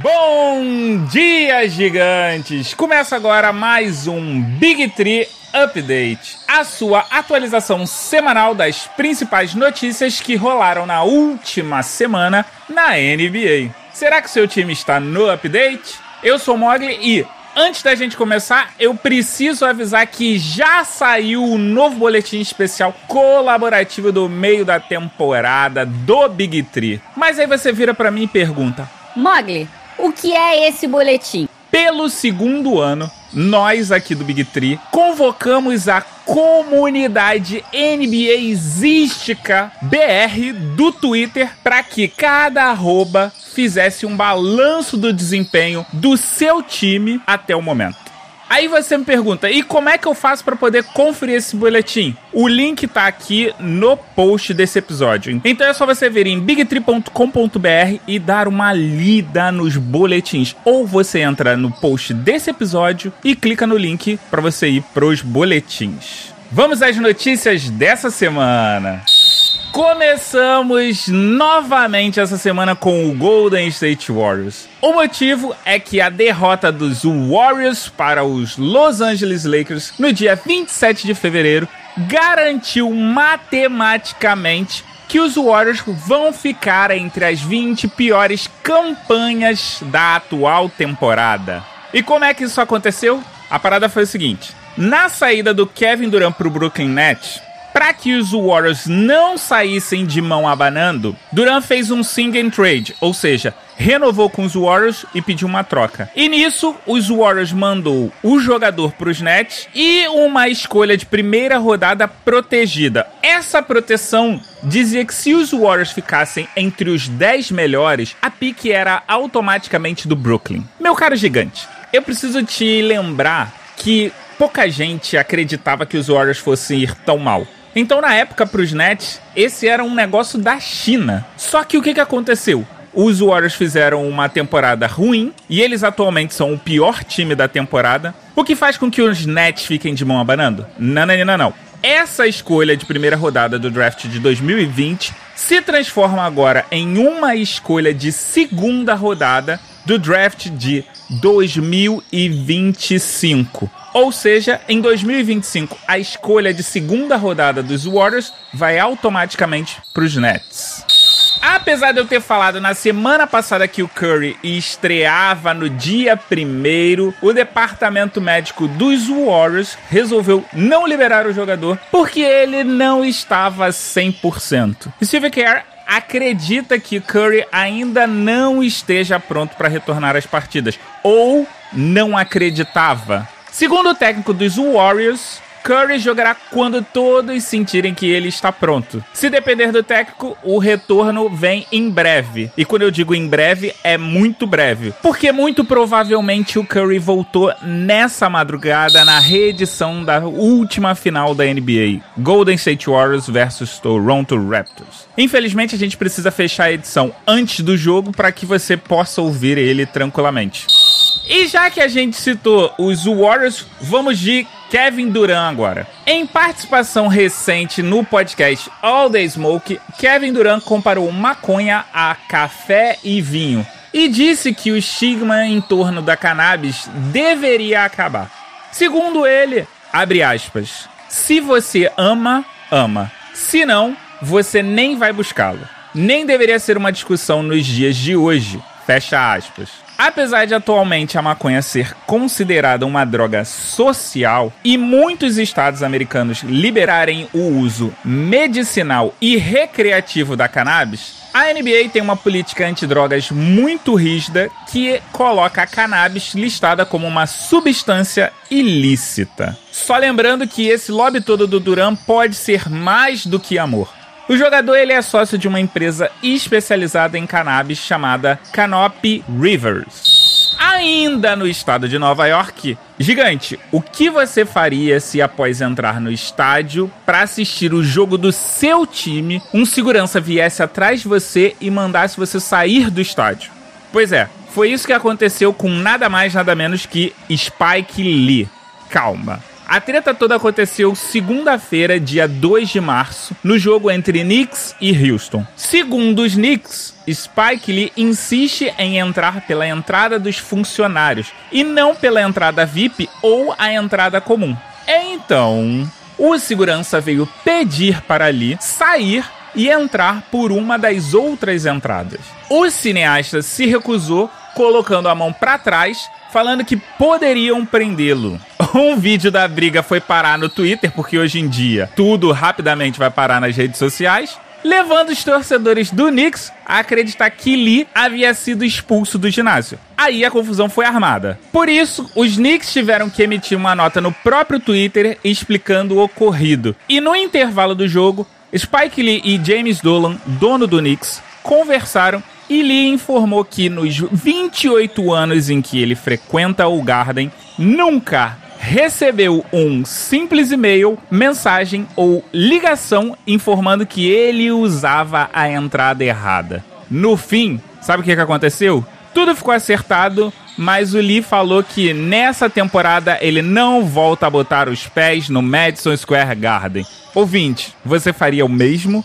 Bom dia, gigantes! Começa agora mais um Big Tree Update, a sua atualização semanal das principais notícias que rolaram na última semana na NBA. Será que seu time está no update? Eu sou Mogli e antes da gente começar, eu preciso avisar que já saiu o novo boletim especial colaborativo do meio da temporada do Big Tree. Mas aí você vira para mim e pergunta: Mogli, o que é esse boletim? Pelo segundo ano, nós aqui do Big Tree convocamos a comunidade NBAística BR do Twitter para que cada arroba fizesse um balanço do desempenho do seu time até o momento. Aí você me pergunta, e como é que eu faço para poder conferir esse boletim? O link tá aqui no post desse episódio. Então é só você ver em bigtree.com.br e dar uma lida nos boletins. Ou você entra no post desse episódio e clica no link para você ir pros boletins. Vamos às notícias dessa semana. Começamos novamente essa semana com o Golden State Warriors. O motivo é que a derrota dos Warriors para os Los Angeles Lakers no dia 27 de fevereiro garantiu matematicamente que os Warriors vão ficar entre as 20 piores campanhas da atual temporada. E como é que isso aconteceu? A parada foi o seguinte: na saída do Kevin Durant para o Brooklyn Nets, para que os Warriors não saíssem de mão abanando, Durant fez um sing and trade, ou seja, renovou com os Warriors e pediu uma troca. E nisso, os Warriors mandou o jogador para os Nets e uma escolha de primeira rodada protegida. Essa proteção dizia que se os Warriors ficassem entre os 10 melhores, a pique era automaticamente do Brooklyn. Meu caro gigante, eu preciso te lembrar que pouca gente acreditava que os Warriors fossem ir tão mal. Então, na época, para os Nets, esse era um negócio da China. Só que o que, que aconteceu? Os Warriors fizeram uma temporada ruim e eles atualmente são o pior time da temporada, o que faz com que os Nets fiquem de mão abanando? Não, não, não, não. Essa escolha de primeira rodada do draft de 2020 se transforma agora em uma escolha de segunda rodada do draft de 2025. Ou seja, em 2025, a escolha de segunda rodada dos Warriors vai automaticamente para os Nets. Apesar de eu ter falado na semana passada que o Curry estreava no dia primeiro, o departamento médico dos Warriors resolveu não liberar o jogador porque ele não estava 100%. Steve Kerr acredita que Curry ainda não esteja pronto para retornar às partidas ou não acreditava. Segundo o técnico dos Warriors, Curry jogará quando todos sentirem que ele está pronto. Se depender do técnico, o retorno vem em breve. E quando eu digo em breve, é muito breve. Porque muito provavelmente o Curry voltou nessa madrugada na reedição da última final da NBA: Golden State Warriors versus Toronto Raptors. Infelizmente, a gente precisa fechar a edição antes do jogo para que você possa ouvir ele tranquilamente. E já que a gente citou os Warriors, vamos de Kevin Durant agora. Em participação recente no podcast All the Smoke, Kevin Durant comparou maconha a café e vinho e disse que o estigma em torno da cannabis deveria acabar. Segundo ele, abre aspas, se você ama, ama. Se não, você nem vai buscá-lo. Nem deveria ser uma discussão nos dias de hoje. Fecha aspas. Apesar de atualmente a maconha ser considerada uma droga social e muitos estados americanos liberarem o uso medicinal e recreativo da cannabis, a NBA tem uma política antidrogas muito rígida que coloca a cannabis listada como uma substância ilícita. Só lembrando que esse lobby todo do Duran pode ser mais do que amor. O jogador ele é sócio de uma empresa especializada em cannabis chamada Canopy Rivers. Ainda no estado de Nova York, gigante, o que você faria se após entrar no estádio para assistir o jogo do seu time, um segurança viesse atrás de você e mandasse você sair do estádio? Pois é, foi isso que aconteceu com nada mais nada menos que Spike Lee. Calma. A treta toda aconteceu segunda-feira, dia 2 de março, no jogo entre Knicks e Houston. Segundo os Knicks, Spike Lee insiste em entrar pela entrada dos funcionários e não pela entrada VIP ou a entrada comum. Então, o segurança veio pedir para Lee sair e entrar por uma das outras entradas. O cineasta se recusou, colocando a mão para trás falando que poderiam prendê-lo. Um vídeo da briga foi parar no Twitter, porque hoje em dia tudo rapidamente vai parar nas redes sociais, levando os torcedores do Knicks a acreditar que Lee havia sido expulso do ginásio. Aí a confusão foi armada. Por isso, os Knicks tiveram que emitir uma nota no próprio Twitter explicando o ocorrido. E no intervalo do jogo, Spike Lee e James Dolan, dono do Knicks, conversaram e Lee informou que nos 28 anos em que ele frequenta o Garden, nunca recebeu um simples e-mail, mensagem ou ligação informando que ele usava a entrada errada. No fim, sabe o que, que aconteceu? Tudo ficou acertado, mas o Lee falou que nessa temporada ele não volta a botar os pés no Madison Square Garden. Ouvinte, você faria o mesmo?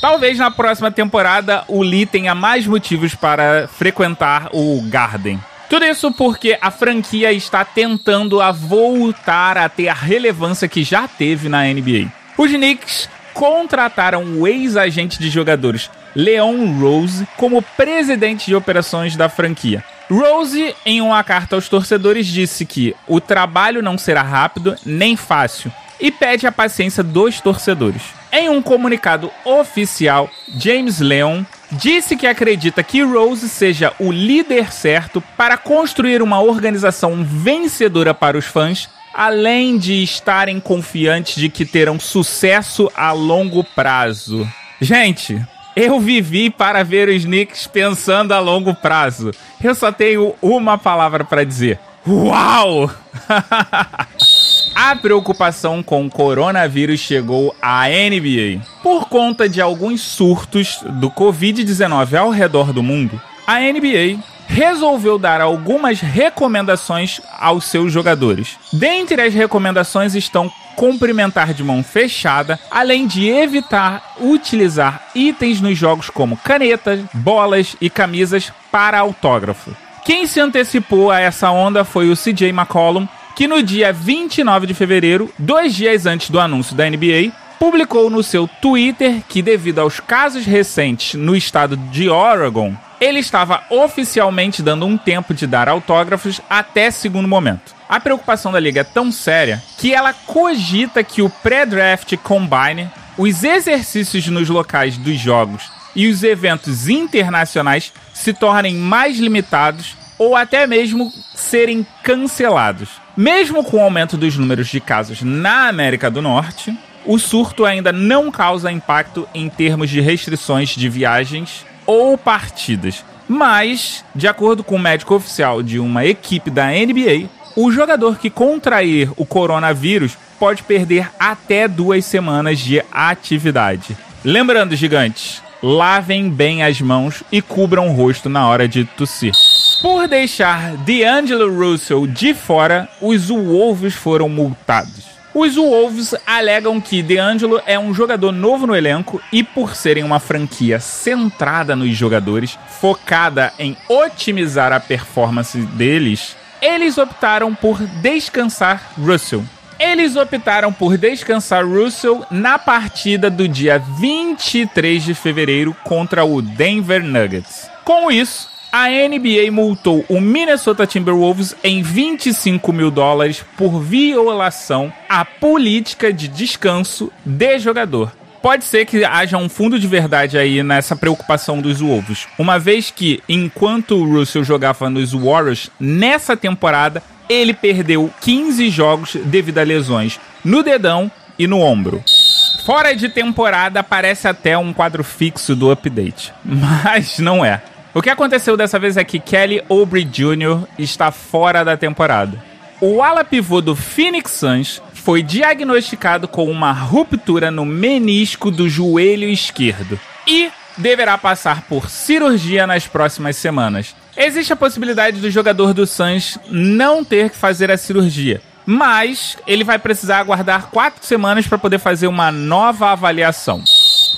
Talvez na próxima temporada o Lee tenha mais motivos para frequentar o Garden. Tudo isso porque a franquia está tentando a voltar a ter a relevância que já teve na NBA. Os Knicks contrataram o ex-agente de jogadores Leon Rose como presidente de operações da franquia. Rose, em uma carta aos torcedores, disse que o trabalho não será rápido nem fácil e pede a paciência dos torcedores. Em um comunicado oficial, James Leon disse que acredita que Rose seja o líder certo para construir uma organização vencedora para os fãs, além de estarem confiantes de que terão sucesso a longo prazo. Gente, eu vivi para ver os Knicks pensando a longo prazo. Eu só tenho uma palavra para dizer: Uau! A preocupação com o coronavírus chegou à NBA. Por conta de alguns surtos do Covid-19 ao redor do mundo, a NBA resolveu dar algumas recomendações aos seus jogadores. Dentre as recomendações estão cumprimentar de mão fechada, além de evitar utilizar itens nos jogos como canetas, bolas e camisas para autógrafo. Quem se antecipou a essa onda foi o CJ McCollum, que no dia 29 de fevereiro, dois dias antes do anúncio da NBA, publicou no seu Twitter que, devido aos casos recentes no estado de Oregon, ele estava oficialmente dando um tempo de dar autógrafos até segundo momento. A preocupação da liga é tão séria que ela cogita que o pré-draft combine, os exercícios nos locais dos jogos e os eventos internacionais se tornem mais limitados ou até mesmo serem cancelados. Mesmo com o aumento dos números de casos na América do Norte, o surto ainda não causa impacto em termos de restrições de viagens ou partidas. Mas, de acordo com o médico oficial de uma equipe da NBA, o jogador que contrair o coronavírus pode perder até duas semanas de atividade. Lembrando, gigantes, lavem bem as mãos e cubram o rosto na hora de tossir. Por deixar D'Angelo Russell de fora, os Wolves foram multados. Os Wolves alegam que DeAngelo é um jogador novo no elenco e, por serem uma franquia centrada nos jogadores, focada em otimizar a performance deles, eles optaram por descansar Russell. Eles optaram por descansar Russell na partida do dia 23 de fevereiro contra o Denver Nuggets. Com isso, a NBA multou o Minnesota Timberwolves em 25 mil dólares por violação à política de descanso de jogador. Pode ser que haja um fundo de verdade aí nessa preocupação dos Wolves, uma vez que, enquanto o Russell jogava nos Warriors, nessa temporada ele perdeu 15 jogos devido a lesões no dedão e no ombro. Fora de temporada parece até um quadro fixo do update, mas não é. O que aconteceu dessa vez é que Kelly Oubre Jr. está fora da temporada. O ala pivô do Phoenix Suns foi diagnosticado com uma ruptura no menisco do joelho esquerdo e deverá passar por cirurgia nas próximas semanas. Existe a possibilidade do jogador do Suns não ter que fazer a cirurgia, mas ele vai precisar aguardar quatro semanas para poder fazer uma nova avaliação.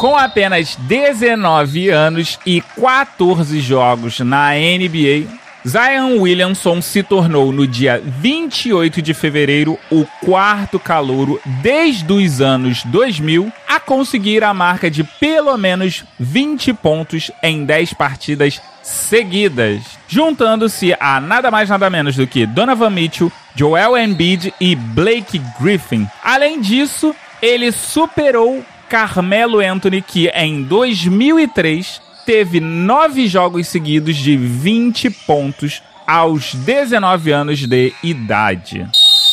Com apenas 19 anos e 14 jogos na NBA, Zion Williamson se tornou no dia 28 de fevereiro o quarto calouro desde os anos 2000 a conseguir a marca de pelo menos 20 pontos em 10 partidas seguidas, juntando-se a nada mais nada menos do que Donovan Mitchell, Joel Embiid e Blake Griffin. Além disso, ele superou Carmelo Anthony, que em 2003 teve nove jogos seguidos de 20 pontos aos 19 anos de idade.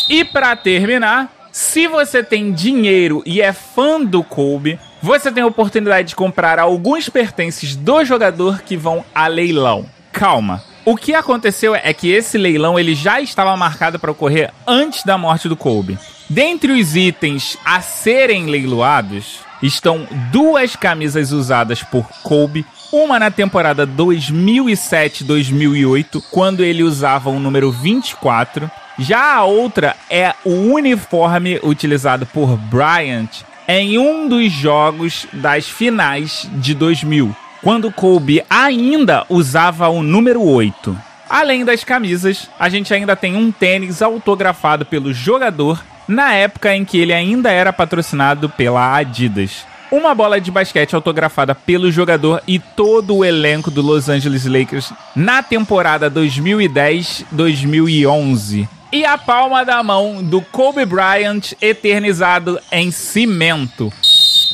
E para terminar, se você tem dinheiro e é fã do Kobe, você tem a oportunidade de comprar alguns pertences do jogador que vão a leilão. Calma. O que aconteceu é que esse leilão ele já estava marcado para ocorrer antes da morte do Kobe. Dentre os itens a serem leiloados estão duas camisas usadas por Kobe uma na temporada 2007-2008, quando ele usava o número 24. Já a outra é o uniforme utilizado por Bryant em um dos jogos das finais de 2000, quando Kobe ainda usava o número 8. Além das camisas, a gente ainda tem um tênis autografado pelo jogador na época em que ele ainda era patrocinado pela Adidas uma bola de basquete autografada pelo jogador e todo o elenco do Los Angeles Lakers na temporada 2010-2011. E a palma da mão do Kobe Bryant eternizado em cimento.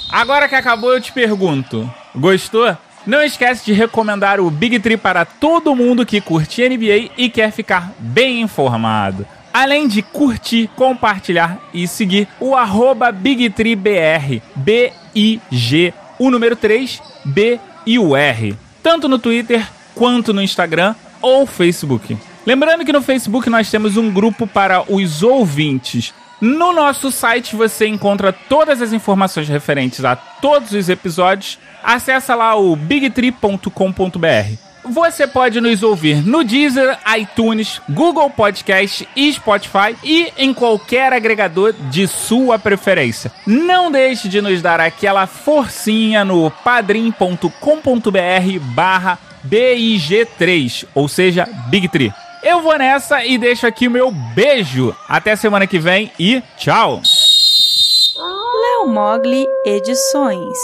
Agora que acabou, eu te pergunto: gostou? Não esquece de recomendar o Big Tree para todo mundo que curte NBA e quer ficar bem informado além de curtir, compartilhar e seguir o arroba BigTreeBR, B-I-G, o número 3, B e o R, tanto no Twitter quanto no Instagram ou Facebook. Lembrando que no Facebook nós temos um grupo para os ouvintes. No nosso site você encontra todas as informações referentes a todos os episódios. Acesse lá o bigtree.com.br. Você pode nos ouvir no Deezer, iTunes, Google Podcast e Spotify e em qualquer agregador de sua preferência. Não deixe de nos dar aquela forcinha no padrim.com.br barra BIG3, ou seja, Big Tree. Eu vou nessa e deixo aqui o meu beijo. Até semana que vem e tchau! Léo Mogli Edições